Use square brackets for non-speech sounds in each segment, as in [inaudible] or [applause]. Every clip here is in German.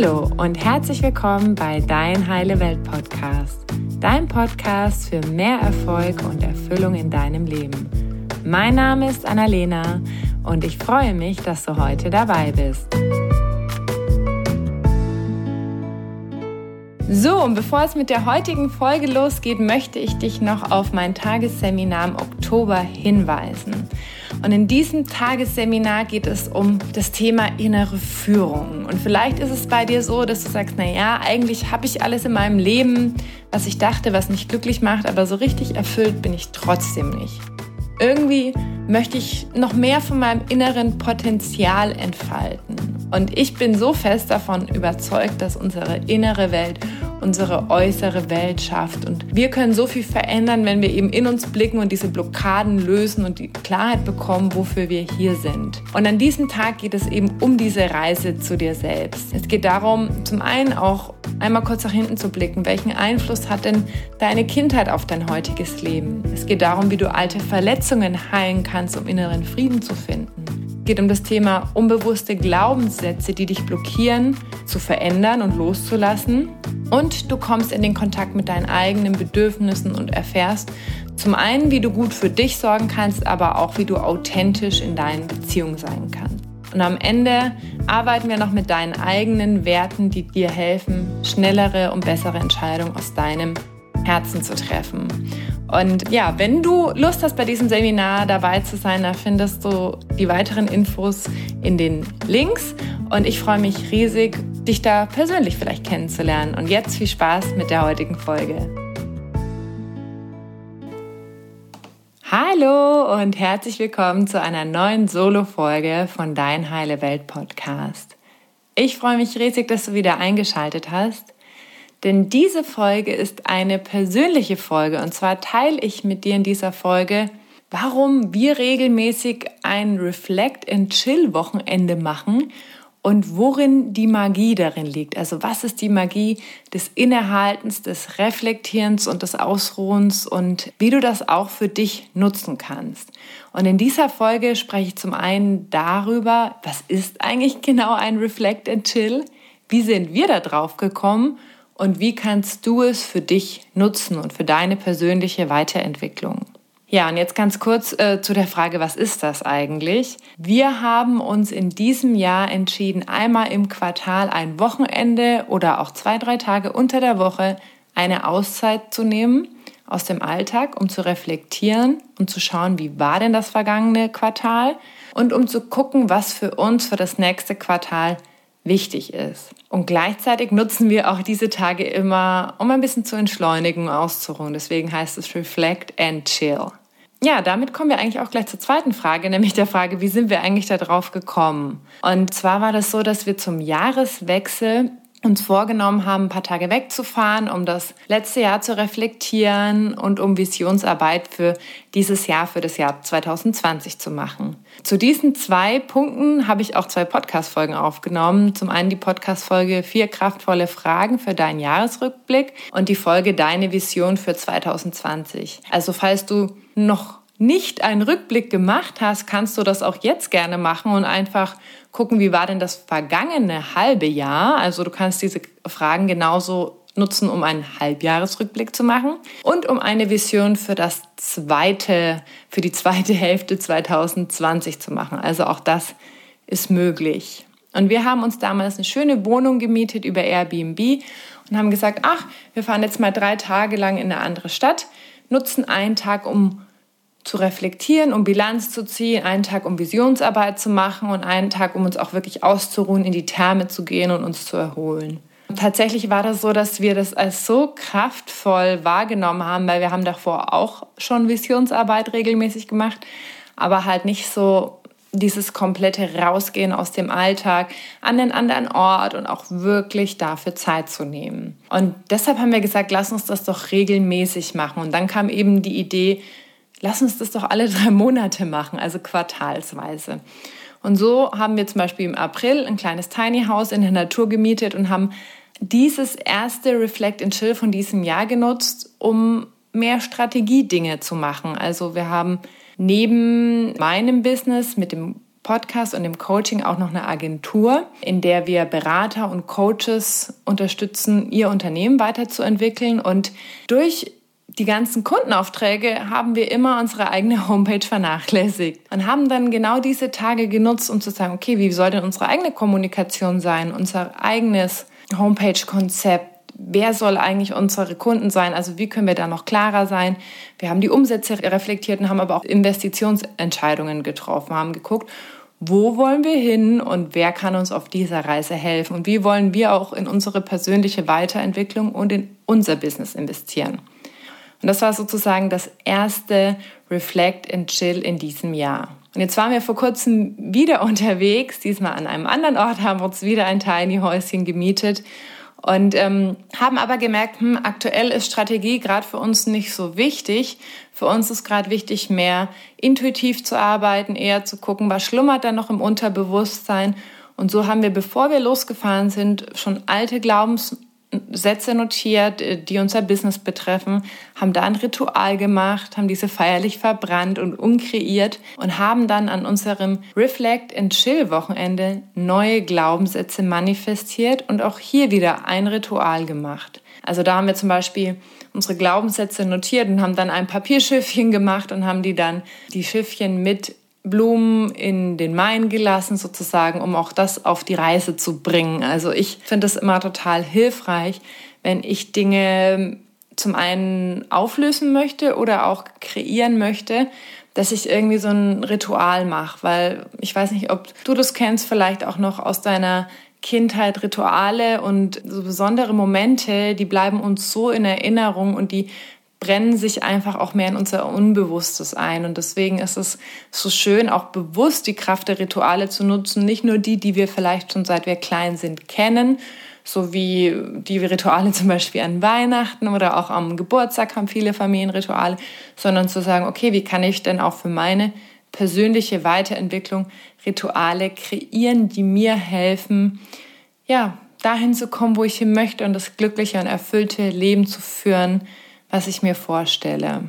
Hallo und herzlich willkommen bei Dein Heile Welt Podcast, dein Podcast für mehr Erfolg und Erfüllung in deinem Leben. Mein Name ist Annalena und ich freue mich, dass du heute dabei bist. So, und bevor es mit der heutigen Folge losgeht, möchte ich dich noch auf mein Tagesseminar im Oktober hinweisen. Und in diesem Tagesseminar geht es um das Thema innere Führung. Und vielleicht ist es bei dir so, dass du sagst, na ja, eigentlich habe ich alles in meinem Leben, was ich dachte, was mich glücklich macht, aber so richtig erfüllt bin ich trotzdem nicht. Irgendwie möchte ich noch mehr von meinem inneren Potenzial entfalten. Und ich bin so fest davon überzeugt, dass unsere innere Welt unsere äußere Welt schafft. Und wir können so viel verändern, wenn wir eben in uns blicken und diese Blockaden lösen und die Klarheit bekommen, wofür wir hier sind. Und an diesem Tag geht es eben um diese Reise zu dir selbst. Es geht darum, zum einen auch einmal kurz nach hinten zu blicken. Welchen Einfluss hat denn deine Kindheit auf dein heutiges Leben? Es geht darum, wie du alte Verletzungen heilen kannst, um inneren Frieden zu finden. Es geht um das Thema unbewusste Glaubenssätze, die dich blockieren, zu verändern und loszulassen. Und du kommst in den Kontakt mit deinen eigenen Bedürfnissen und erfährst zum einen, wie du gut für dich sorgen kannst, aber auch, wie du authentisch in deinen Beziehungen sein kannst. Und am Ende arbeiten wir noch mit deinen eigenen Werten, die dir helfen, schnellere und bessere Entscheidungen aus deinem Herzen zu treffen. Und ja, wenn du Lust hast, bei diesem Seminar dabei zu sein, da findest du die weiteren Infos in den Links. Und ich freue mich riesig, dich da persönlich vielleicht kennenzulernen. Und jetzt viel Spaß mit der heutigen Folge. Hallo und herzlich willkommen zu einer neuen Solo-Folge von Dein Heile Welt Podcast. Ich freue mich riesig, dass du wieder eingeschaltet hast, denn diese Folge ist eine persönliche Folge und zwar teile ich mit dir in dieser Folge, warum wir regelmäßig ein Reflect and Chill Wochenende machen und worin die Magie darin liegt. Also was ist die Magie des Innehaltens, des Reflektierens und des Ausruhens und wie du das auch für dich nutzen kannst. Und in dieser Folge spreche ich zum einen darüber, was ist eigentlich genau ein Reflect and Chill? Wie sind wir da drauf gekommen? Und wie kannst du es für dich nutzen und für deine persönliche Weiterentwicklung? Ja, und jetzt ganz kurz äh, zu der Frage, was ist das eigentlich? Wir haben uns in diesem Jahr entschieden, einmal im Quartal ein Wochenende oder auch zwei, drei Tage unter der Woche eine Auszeit zu nehmen aus dem Alltag, um zu reflektieren und zu schauen, wie war denn das vergangene Quartal und um zu gucken, was für uns für das nächste Quartal wichtig ist. Und gleichzeitig nutzen wir auch diese Tage immer, um ein bisschen zu entschleunigen und auszuruhen. Deswegen heißt es Reflect and Chill. Ja, damit kommen wir eigentlich auch gleich zur zweiten Frage, nämlich der Frage, wie sind wir eigentlich da drauf gekommen? Und zwar war das so, dass wir zum Jahreswechsel uns vorgenommen haben, ein paar Tage wegzufahren, um das letzte Jahr zu reflektieren und um Visionsarbeit für dieses Jahr, für das Jahr 2020 zu machen. Zu diesen zwei Punkten habe ich auch zwei Podcast-Folgen aufgenommen. Zum einen die Podcast-Folge Vier kraftvolle Fragen für deinen Jahresrückblick und die Folge Deine Vision für 2020. Also falls du noch nicht einen Rückblick gemacht hast, kannst du das auch jetzt gerne machen und einfach gucken, wie war denn das vergangene halbe Jahr. Also du kannst diese Fragen genauso nutzen, um einen Halbjahresrückblick zu machen und um eine Vision für das zweite, für die zweite Hälfte 2020 zu machen. Also auch das ist möglich. Und wir haben uns damals eine schöne Wohnung gemietet über Airbnb und haben gesagt, ach, wir fahren jetzt mal drei Tage lang in eine andere Stadt, nutzen einen Tag, um zu reflektieren, um Bilanz zu ziehen, einen Tag, um Visionsarbeit zu machen und einen Tag, um uns auch wirklich auszuruhen, in die Therme zu gehen und uns zu erholen. Tatsächlich war das so, dass wir das als so kraftvoll wahrgenommen haben, weil wir haben davor auch schon Visionsarbeit regelmäßig gemacht, aber halt nicht so dieses komplette Rausgehen aus dem Alltag an den anderen Ort und auch wirklich dafür Zeit zu nehmen. Und deshalb haben wir gesagt, lass uns das doch regelmäßig machen. Und dann kam eben die Idee, lass uns das doch alle [laughs] drei Monate machen, also quartalsweise. Und so haben wir zum Beispiel im April ein kleines Tiny House in der Natur gemietet und haben dieses erste Reflect and Chill von diesem Jahr genutzt, um mehr Strategiedinge zu machen. Also wir haben neben meinem Business mit dem Podcast und im Coaching auch noch eine Agentur, in der wir Berater und Coaches unterstützen, ihr Unternehmen weiterzuentwickeln. Und durch die ganzen Kundenaufträge haben wir immer unsere eigene Homepage vernachlässigt und haben dann genau diese Tage genutzt, um zu sagen, okay, wie soll denn unsere eigene Kommunikation sein, unser eigenes Homepage-Konzept, wer soll eigentlich unsere Kunden sein? Also wie können wir da noch klarer sein? Wir haben die Umsätze reflektiert und haben aber auch Investitionsentscheidungen getroffen, haben geguckt, wo wollen wir hin und wer kann uns auf dieser Reise helfen und wie wollen wir auch in unsere persönliche Weiterentwicklung und in unser Business investieren. Und das war sozusagen das erste Reflect and Chill in diesem Jahr. Und jetzt waren wir vor kurzem wieder [laughs] unterwegs, diesmal an einem anderen Ort, haben uns wieder ein Tiny Häuschen gemietet und ähm, haben aber gemerkt, hm, aktuell ist Strategie gerade für uns nicht so wichtig. Für uns ist gerade wichtig, mehr intuitiv zu arbeiten, eher zu gucken, was schlummert da noch im Unterbewusstsein. Und so haben wir, bevor wir losgefahren sind, schon alte Glaubens Sätze notiert, äh, die unser Business betreffen, haben da ein Ritual gemacht, haben diese feierlich verbrannt und unkreiert und haben dann an unserem Reflect and Chill Wochenende neue Glaubenssätze manifestiert und auch hier wieder ein Ritual gemacht. Also da haben wir zum Beispiel unsere Glaubenssätze notiert und haben dann ein Papierschiffchen [laughs] gemacht und haben die dann die Schiffchen mit Blumen in den Main gelassen, sozusagen, um auch das auf die Reise zu bringen. Also ich finde es immer total hilfreich, wenn ich Dinge zum einen auflösen möchte oder auch kreieren möchte, dass ich irgendwie so ein Ritual mache, weil ich weiß nicht, ob du das kennst, vielleicht auch noch aus deiner Kindheit Rituale und so besondere Momente, die bleiben uns so in Erinnerung und die brennen sich einfach auch mehr in unser Unbewusstes ein. Und deswegen ist es so schön, auch bewusst die Kraft der Rituale zu nutzen. Nicht nur die, die wir vielleicht schon seit wir klein sind kennen, so wie die Rituale [laughs] zum Beispiel an Weihnachten oder auch am Geburtstag haben viele Familienrituale, sondern zu sagen, okay, wie kann ich denn auch für meine persönliche Weiterentwicklung Rituale kreieren, die mir helfen, ja, dahin zu kommen, wo ich hin möchte und das glückliche und erfüllte Leben zu führen, was ich mir vorstelle.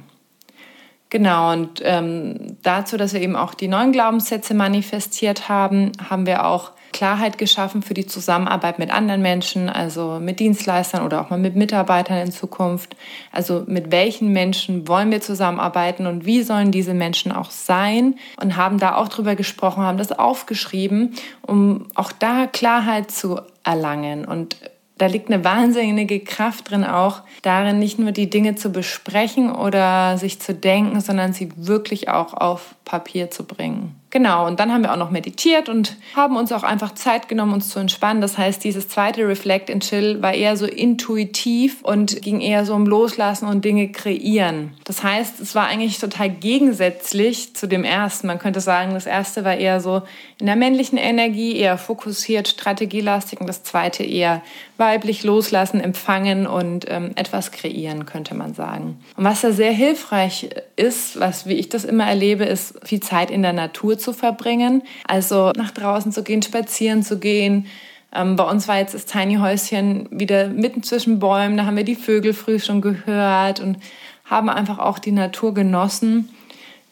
Genau, und ähm, dazu, dass wir eben auch die neuen Glaubenssätze manifestiert haben, haben wir auch Klarheit geschaffen für die Zusammenarbeit mit anderen Menschen, also mit Dienstleistern oder auch mal mit Mitarbeitern in Zukunft. Also mit welchen Menschen wollen wir zusammenarbeiten und wie sollen diese Menschen auch sein? Und haben da auch drüber gesprochen, haben das aufgeschrieben, um auch da Klarheit zu erlangen und da liegt eine wahnsinnige Kraft drin, auch darin nicht nur die Dinge zu besprechen oder sich zu denken, sondern sie wirklich auch auf Papier zu bringen. Genau, und dann haben wir auch noch meditiert und haben uns auch einfach Zeit genommen, uns zu entspannen. Das heißt, dieses zweite Reflect and Chill war eher so intuitiv und ging eher so um Loslassen und Dinge kreieren. Das heißt, es war eigentlich total gegensätzlich zu dem ersten. Man könnte sagen, das erste war eher so in der männlichen Energie, eher fokussiert, strategielastig und das zweite eher weiblich loslassen, empfangen und ähm, etwas kreieren, könnte man sagen. Und was da sehr hilfreich ist, was wie ich das immer erlebe, ist viel Zeit in der Natur zu verbringen. Also nach draußen zu gehen, spazieren zu gehen. Ähm, bei uns war jetzt das Tiny Häuschen wieder mitten zwischen Bäumen. Da haben wir die Vögel früh schon gehört und haben einfach auch die Natur genossen.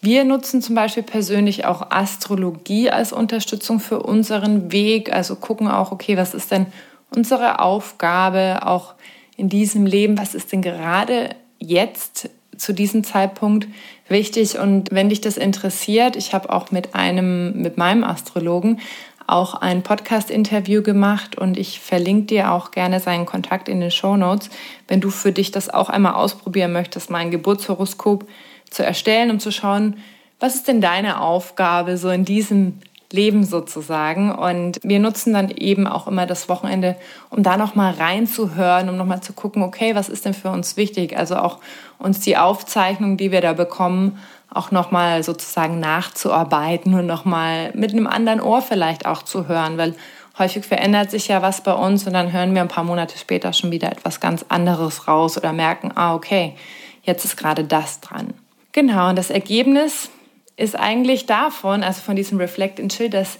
Wir nutzen zum Beispiel persönlich auch Astrologie als Unterstützung für unseren Weg. Also gucken auch, okay, was ist denn unsere Aufgabe auch in diesem Leben? Was ist denn gerade jetzt zu diesem Zeitpunkt wichtig. Und wenn dich das interessiert, ich habe auch mit einem, mit meinem Astrologen auch ein Podcast-Interview gemacht und ich verlinke dir auch gerne seinen Kontakt in den Show Notes, wenn du für dich das auch einmal ausprobieren möchtest, mein Geburtshoroskop zu erstellen, um zu schauen, was ist denn deine Aufgabe so in diesem Leben sozusagen. Und wir nutzen dann eben auch immer das Wochenende, um da nochmal reinzuhören, um nochmal zu gucken, okay, was ist denn für uns wichtig? Also auch uns die Aufzeichnung, die wir da bekommen, auch nochmal sozusagen nachzuarbeiten und nochmal mit einem anderen Ohr vielleicht auch zu hören, weil häufig verändert sich ja was bei uns und dann hören wir ein paar Monate später schon wieder etwas ganz anderes raus oder merken, ah, okay, jetzt ist gerade das dran. Genau, und das Ergebnis ist eigentlich davon, also von diesem Reflect and Chill, dass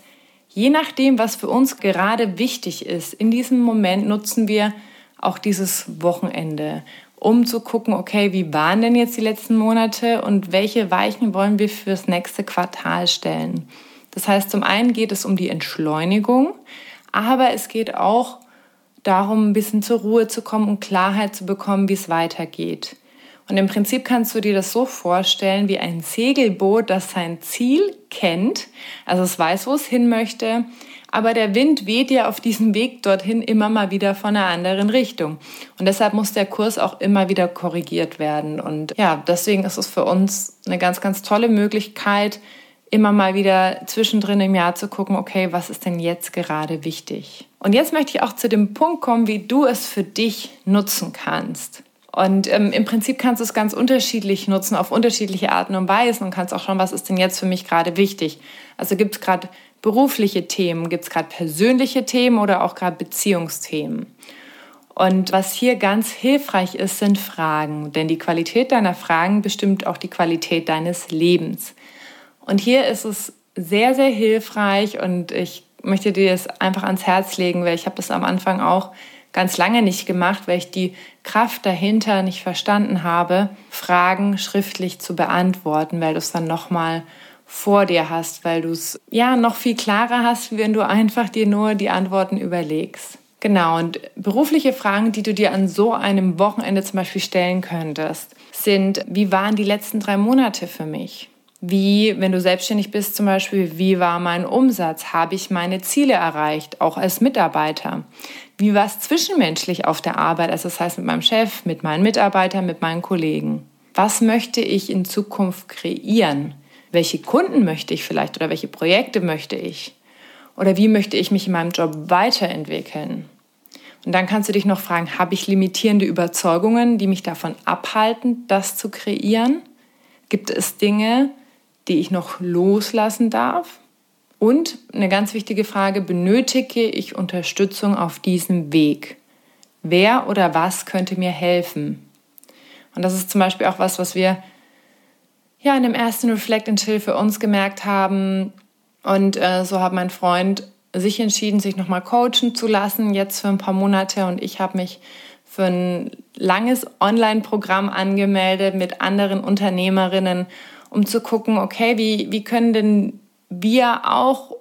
je nachdem, was für uns gerade wichtig ist, in diesem Moment nutzen wir auch dieses Wochenende, um zu gucken, okay, wie waren denn jetzt die letzten Monate und welche Weichen wollen wir fürs nächste Quartal stellen. Das heißt, zum einen geht es um die Entschleunigung, aber es geht auch darum, ein bisschen zur Ruhe zu kommen und Klarheit zu bekommen, wie es weitergeht. Und im Prinzip kannst du dir das so vorstellen wie ein Segelboot, das sein Ziel kennt, also es weiß, wo es hin möchte, aber der Wind weht ja auf diesem Weg dorthin immer mal wieder von einer anderen Richtung. Und deshalb muss der Kurs auch immer wieder korrigiert werden. Und ja, deswegen ist es für uns eine ganz, ganz tolle Möglichkeit, immer mal wieder zwischendrin im Jahr zu gucken, okay, was ist denn jetzt gerade wichtig? Und jetzt möchte ich auch zu dem Punkt kommen, wie du es für dich nutzen kannst. Und ähm, im Prinzip kannst du es ganz unterschiedlich nutzen, auf unterschiedliche Arten und Weisen und kannst auch schauen, was ist denn jetzt für mich gerade wichtig. Also gibt es gerade berufliche Themen, gibt es gerade persönliche Themen oder auch gerade Beziehungsthemen. Und was hier ganz hilfreich ist, sind Fragen, denn die Qualität deiner Fragen bestimmt auch die Qualität deines Lebens. Und hier ist es sehr, sehr hilfreich und ich möchte dir das einfach ans Herz legen, weil ich habe das am Anfang auch ganz lange nicht gemacht, weil ich die Kraft dahinter nicht verstanden habe, Fragen schriftlich zu beantworten, weil du es dann nochmal vor dir hast, weil du es ja noch viel klarer hast, wenn du einfach dir nur die Antworten überlegst. Genau, und berufliche Fragen, die du dir an so einem Wochenende zum Beispiel stellen könntest, sind, wie waren die letzten drei Monate für mich? Wie, wenn du selbstständig bist zum Beispiel, wie war mein Umsatz? Habe ich meine Ziele erreicht, auch als Mitarbeiter? Wie war es zwischenmenschlich auf der Arbeit, also das heißt mit meinem Chef, mit meinen Mitarbeitern, mit meinen Kollegen? Was möchte ich in Zukunft kreieren? Welche Kunden möchte ich vielleicht oder welche Projekte möchte ich? Oder wie möchte ich mich in meinem Job weiterentwickeln? Und dann kannst du dich noch fragen, habe ich limitierende Überzeugungen, die mich davon abhalten, das zu kreieren? Gibt es Dinge, die ich noch loslassen darf? Und eine ganz wichtige Frage, benötige ich Unterstützung auf diesem Weg? Wer oder was könnte mir helfen? Und das ist zum Beispiel auch was, was wir ja in dem ersten Reflect and Chill für uns gemerkt haben. Und äh, so hat mein Freund sich entschieden, sich nochmal coachen zu lassen, jetzt für ein paar Monate. Und ich habe mich für ein langes Online-Programm angemeldet mit anderen Unternehmerinnen, um zu gucken, okay, wie, wie können denn wir auch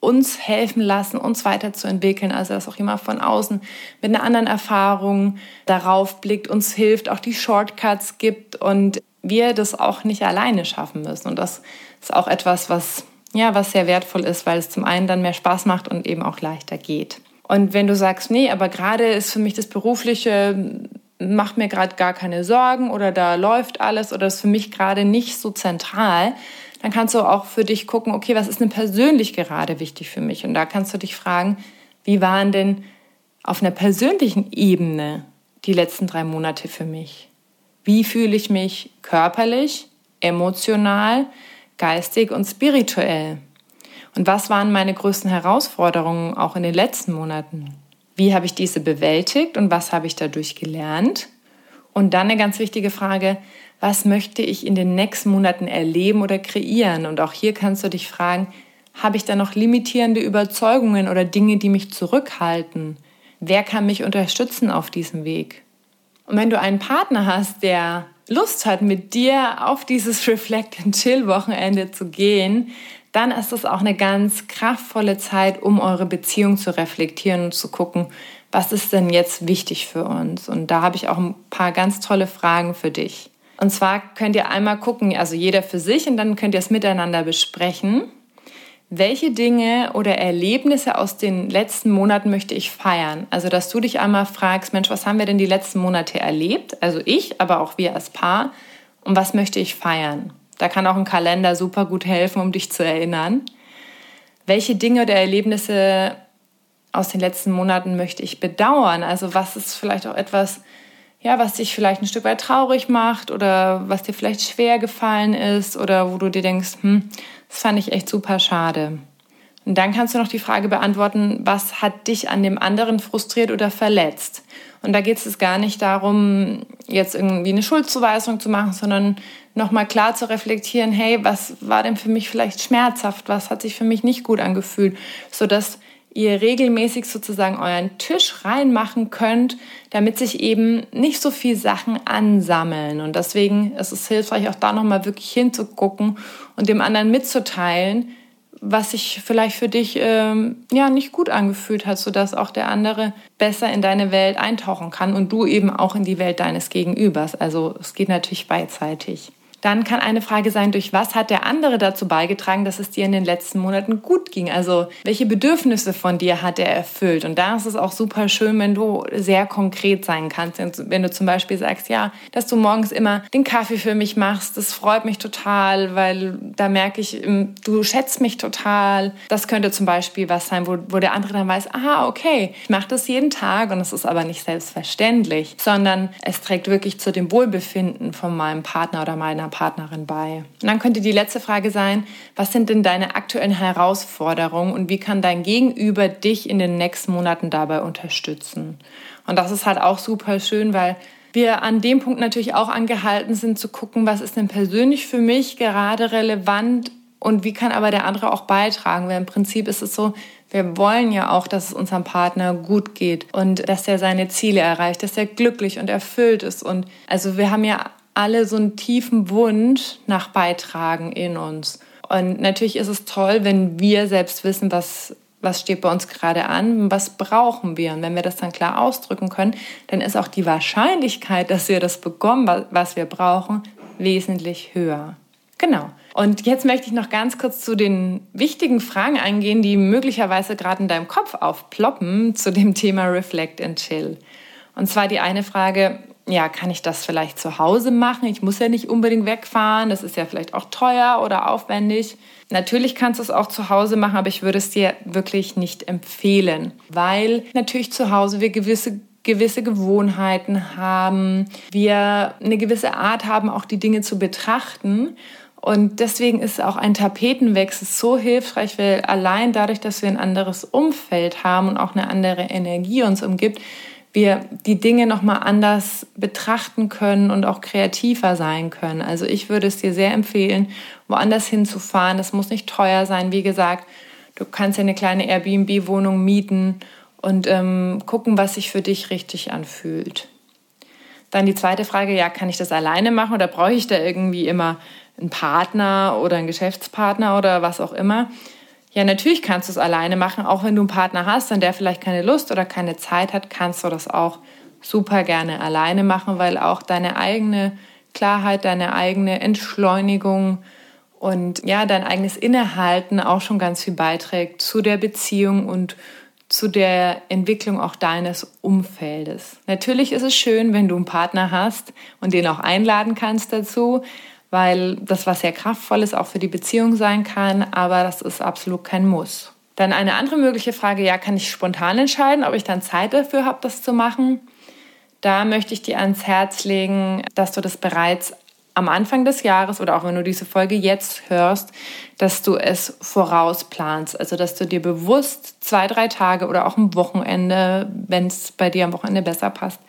uns helfen lassen, uns weiterzuentwickeln. Also dass auch jemand von außen mit einer anderen Erfahrung darauf blickt, uns hilft, auch die Shortcuts gibt und wir das auch nicht alleine schaffen müssen. Und das ist auch etwas, was, ja, was sehr wertvoll ist, weil es zum einen dann mehr Spaß macht und eben auch leichter geht. Und wenn du sagst, nee, aber gerade ist für mich das Berufliche, macht mir gerade gar keine Sorgen oder da läuft alles oder ist für mich gerade nicht so zentral, dann kannst du auch für dich gucken, okay, was ist denn persönlich gerade wichtig für mich? Und da kannst du dich fragen, wie waren denn auf einer persönlichen Ebene die letzten drei Monate für mich? Wie fühle ich mich körperlich, emotional, geistig und spirituell? Und was waren meine größten Herausforderungen auch in den letzten Monaten? Wie habe ich diese bewältigt und was habe ich dadurch gelernt? Und dann eine ganz wichtige Frage, was möchte ich in den nächsten Monaten erleben oder kreieren? Und auch hier kannst du dich fragen, habe ich da noch limitierende Überzeugungen oder Dinge, die mich zurückhalten? Wer kann mich unterstützen auf diesem Weg? Und wenn du einen Partner hast, der Lust hat, mit dir auf dieses [laughs] Reflect and Chill Wochenende zu gehen, dann ist es auch eine ganz kraftvolle Zeit, um eure Beziehung zu reflektieren und zu gucken, was ist denn jetzt wichtig für uns? Und da habe ich auch ein paar ganz tolle Fragen für dich. Und zwar könnt ihr einmal gucken, also jeder für sich, und dann könnt ihr es miteinander besprechen. Welche Dinge oder Erlebnisse aus den letzten Monaten möchte ich feiern? Also, dass du dich einmal fragst, Mensch, was haben wir denn die letzten Monate erlebt? Also ich, aber auch wir als Paar. Und was möchte ich feiern? Da kann auch ein Kalender super gut helfen, um dich zu erinnern. Welche Dinge oder Erlebnisse aus den letzten Monaten möchte ich bedauern? Also was ist vielleicht auch etwas, ja, was dich vielleicht ein Stück weit traurig macht oder was dir vielleicht schwer gefallen ist oder wo du dir denkst, hm, das fand ich echt super schade. Und dann kannst du noch die Frage beantworten, was hat dich an dem anderen frustriert oder verletzt? Und da geht es gar nicht darum, jetzt irgendwie eine Schuldzuweisung zu machen, sondern nochmal klar zu reflektieren, hey, was war denn für mich vielleicht schmerzhaft, was hat sich für mich nicht gut angefühlt, sodass ihr regelmäßig sozusagen euren Tisch reinmachen könnt, damit sich eben nicht so viel Sachen ansammeln. Und deswegen ist es hilfreich, auch da nochmal wirklich hinzugucken und dem anderen mitzuteilen, was sich vielleicht für dich ähm, ja nicht gut angefühlt hat, sodass auch der andere besser in deine Welt eintauchen kann und du eben auch in die Welt deines Gegenübers. Also es geht natürlich beidseitig. Dann kann eine Frage sein, durch was hat der andere dazu beigetragen, dass es dir in den letzten Monaten gut ging? Also welche Bedürfnisse von dir hat er erfüllt? Und da ist es auch super schön, wenn du sehr konkret sein kannst. Wenn du zum Beispiel sagst, ja, dass du morgens immer den Kaffee für mich machst, das freut mich total, weil da merke ich, ähm, du schätzt mich total. Das könnte zum Beispiel was sein, wo, wo der andere dann weiß, aha, okay, ich mache das jeden Tag und es ist aber nicht selbstverständlich, sondern es trägt wirklich zu dem Wohlbefinden von meinem Partner oder meiner Partnerin bei. Und dann könnte die letzte Frage sein, was sind denn deine aktuellen Herausforderungen und wie kann dein Gegenüber dich in den nächsten Monaten dabei unterstützen? Und das ist halt auch super schön, weil wir an dem Punkt natürlich auch angehalten sind zu gucken, was ist denn persönlich für mich gerade relevant und wie kann aber der andere auch beitragen. Weil im Prinzip ist es so, wir wollen ja auch, dass es unserem Partner gut geht und dass er seine Ziele erreicht, dass er glücklich und erfüllt ist. Und also wir haben ja alle so einen tiefen Wunsch nach Beitragen in uns. Und natürlich ist es toll, wenn wir selbst wissen, was, was steht bei uns gerade an, was brauchen wir. Und wenn wir das dann klar ausdrücken können, dann ist auch die Wahrscheinlichkeit, dass wir das bekommen, was wir brauchen, wesentlich höher. Genau. Und jetzt möchte ich noch ganz kurz zu den wichtigen Fragen eingehen, die möglicherweise gerade in deinem Kopf aufploppen zu dem Thema Reflect and Chill. Und zwar die eine Frage, ja, kann ich das vielleicht zu Hause machen? Ich muss ja nicht unbedingt wegfahren. Das ist ja vielleicht auch teuer oder aufwendig. Natürlich kannst du es auch zu Hause machen, aber ich würde es dir wirklich nicht empfehlen, weil natürlich zu Hause wir gewisse gewisse Gewohnheiten haben, wir eine gewisse Art haben, auch die Dinge zu betrachten. Und deswegen ist auch ein Tapetenwechsel so hilfreich, weil allein dadurch, dass wir ein anderes Umfeld haben und auch eine andere Energie uns umgibt, wir die Dinge nochmal anders betrachten können und auch kreativer sein können. Also ich würde es dir sehr empfehlen, woanders hinzufahren. Das muss nicht teuer sein. Wie gesagt, du kannst ja eine kleine Airbnb-Wohnung mieten und ähm, gucken, was sich für dich richtig anfühlt. Dann die zweite Frage, ja, kann ich das alleine machen oder brauche ich da irgendwie immer einen Partner oder einen Geschäftspartner oder was auch immer? Ja, natürlich kannst du es alleine machen, auch wenn du einen Partner hast und der vielleicht keine Lust oder keine Zeit hat, kannst du das auch super gerne alleine machen, weil auch deine eigene Klarheit, deine eigene Entschleunigung und ja, dein eigenes Innehalten auch schon ganz viel beiträgt zu der Beziehung und zu der Entwicklung auch deines Umfeldes. Natürlich ist es schön, wenn du einen Partner hast und den auch einladen kannst dazu, weil das was sehr kraftvolles auch für die Beziehung sein kann, aber das ist absolut kein Muss. Dann eine andere mögliche Frage, ja, kann ich spontan entscheiden, ob ich dann Zeit dafür habe, das zu machen? Da möchte ich dir ans Herz legen, dass du das bereits am Anfang des Jahres oder auch wenn du diese Folge jetzt hörst, dass du es vorausplanst. Also, dass du dir bewusst zwei, drei Tage oder auch am Wochenende, wenn es bei dir am Wochenende besser passt,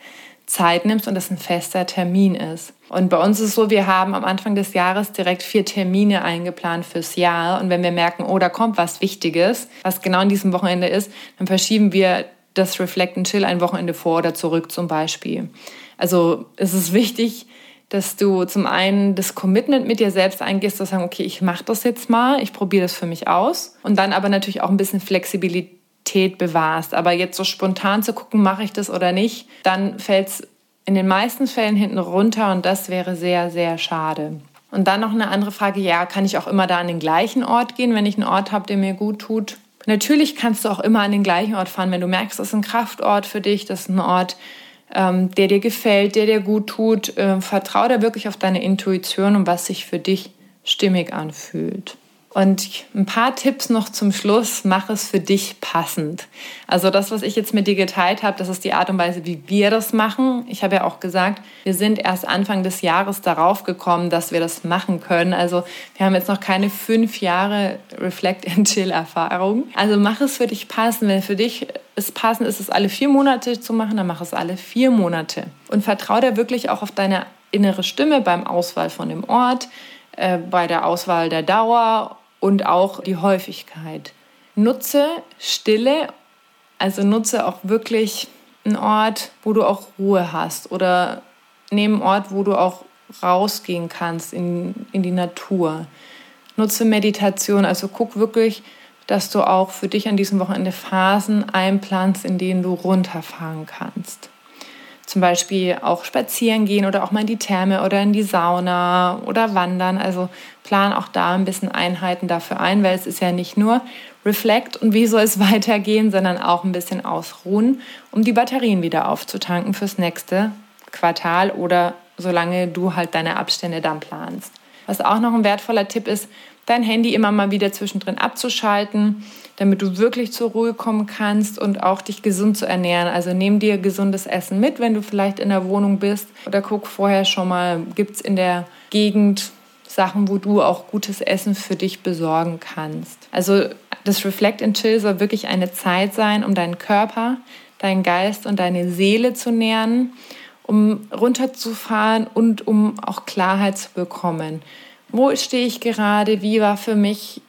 Zeit nimmst und das ein fester Termin ist. Und bei uns ist es so, wir haben am Anfang des Jahres direkt vier Termine eingeplant fürs Jahr. Und wenn wir merken, oh, da kommt was Wichtiges, was genau in diesem Wochenende ist, dann verschieben wir das Reflect and Chill ein Wochenende vor oder zurück zum Beispiel. Also es ist wichtig, dass du zum einen das Commitment mit dir selbst eingehst, zu sagen, okay, ich mache das jetzt mal, ich probiere das für mich aus. Und dann aber natürlich auch ein bisschen Flexibilität Stabilität bewahrst. Aber jetzt so spontan zu gucken, mache ich das oder nicht, dann fällt es in den meisten Fällen hinten runter und das wäre sehr, sehr schade. Und dann noch eine andere Frage, ja, kann ich auch immer da an den gleichen Ort gehen, wenn ich einen Ort habe, der mir gut tut? Natürlich kannst du auch immer an den gleichen Ort fahren, wenn du merkst, das ist ein Kraftort für dich, das ist ein Ort, ähm, der dir gefällt, der dir gut tut. Äh, vertrau da wirklich auf deine Intuition und was sich für dich stimmig anfühlt. Und ein paar Tipps noch zum Schluss, mach es für dich passend. Also das, was ich jetzt mit dir geteilt habe, das ist die Art und Weise, wie wir das machen. Ich habe ja auch gesagt, wir sind erst Anfang des Jahres darauf gekommen, dass wir das machen können. Also wir haben jetzt noch keine fünf Jahre Reflect and Chill Erfahrung. Also mach es für dich passend. Wenn für dich es passend ist, es alle vier Monate zu machen, dann mach es alle vier Monate. Und vertraue da wirklich auch auf deine innere Stimme beim Auswahl von dem Ort, äh, bei der Auswahl der Dauer und auch die Häufigkeit. Nutze Stille, also nutze auch wirklich einen Ort, wo du auch Ruhe hast oder nehme einen Ort, wo du auch rausgehen kannst in, in die Natur. nutze Meditation. Also guck wirklich, dass du auch für dich an diesem Wochenende Phasen einplanst, in denen du runterfahren kannst. Zum Beispiel auch spazieren gehen oder auch mal in die Therme oder in die Sauna oder wandern. Also plan auch da ein bisschen Einheiten dafür ein, weil es ist ja nicht nur Reflect und wie soll es [laughs] weitergehen, sondern auch ein bisschen ausruhen, um die Batterien wieder aufzutanken fürs nächste Quartal oder solange du halt deine Abstände dann planst. Was auch noch ein wertvoller Tipp ist, dein Handy immer mal wieder zwischendrin abzuschalten, damit du wirklich zur Ruhe kommen kannst und auch dich gesund zu ernähren. Also nimm dir gesundes Essen mit, wenn du vielleicht in der Wohnung bist oder guck vorher schon mal, gibt es in der Gegend Sachen, wo du auch gutes Essen für dich besorgen kannst. Also das Reflect and Chill soll wirklich eine Zeit sein, um deinen Körper, deinen Geist und deine Seele zu nähren, um runterzufahren und um auch Klarheit zu bekommen wo stehe ich gerade, wie war für mich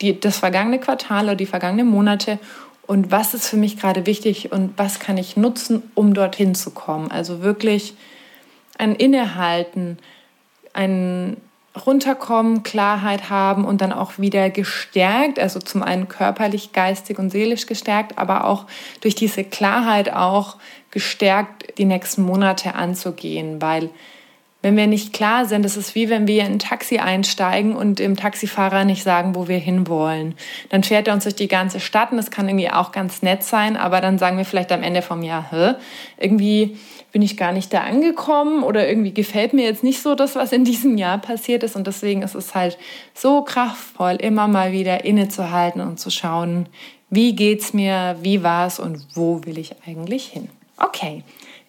die, das vergangene Quartal oder die vergangenen Monate und was ist für mich gerade wichtig und was kann ich nutzen, um dorthin zu kommen. Also wirklich ein Innehalten, ein Runterkommen, Klarheit haben und dann auch wieder gestärkt, also zum einen körperlich, geistig und seelisch gestärkt, aber auch durch diese Klarheit auch gestärkt die nächsten Monate anzugehen, weil wenn wir nicht klar sind, es ist wie wenn wir in ein Taxi einsteigen und dem Taxifahrer nicht sagen, wo wir hinwollen. Dann fährt er uns durch die ganze Stadt und das kann irgendwie auch ganz nett sein, aber dann sagen wir vielleicht am Ende vom Jahr, Hä? irgendwie bin ich gar nicht da angekommen oder irgendwie gefällt mir jetzt nicht so das, was in diesem Jahr passiert ist. Und deswegen ist es halt so kraftvoll, immer mal wieder innezuhalten und zu schauen, wie geht's mir, wie war's und wo will ich eigentlich hin. Okay,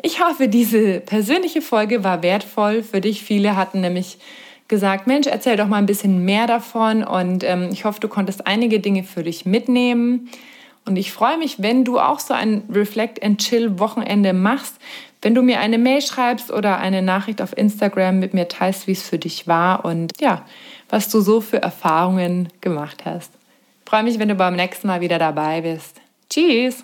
ich hoffe, diese persönliche Folge war wertvoll für dich. Viele hatten nämlich gesagt, Mensch, erzähl doch mal ein bisschen mehr davon und ähm, ich hoffe, du konntest einige Dinge für dich mitnehmen. Und ich freue mich, wenn du auch so ein Reflect and Chill Wochenende machst, wenn du mir eine Mail schreibst oder eine Nachricht auf Instagram mit mir teilst, wie es für dich war und ja, was du so für Erfahrungen gemacht hast. Ich freue mich, wenn du beim nächsten Mal wieder dabei bist. Tschüss!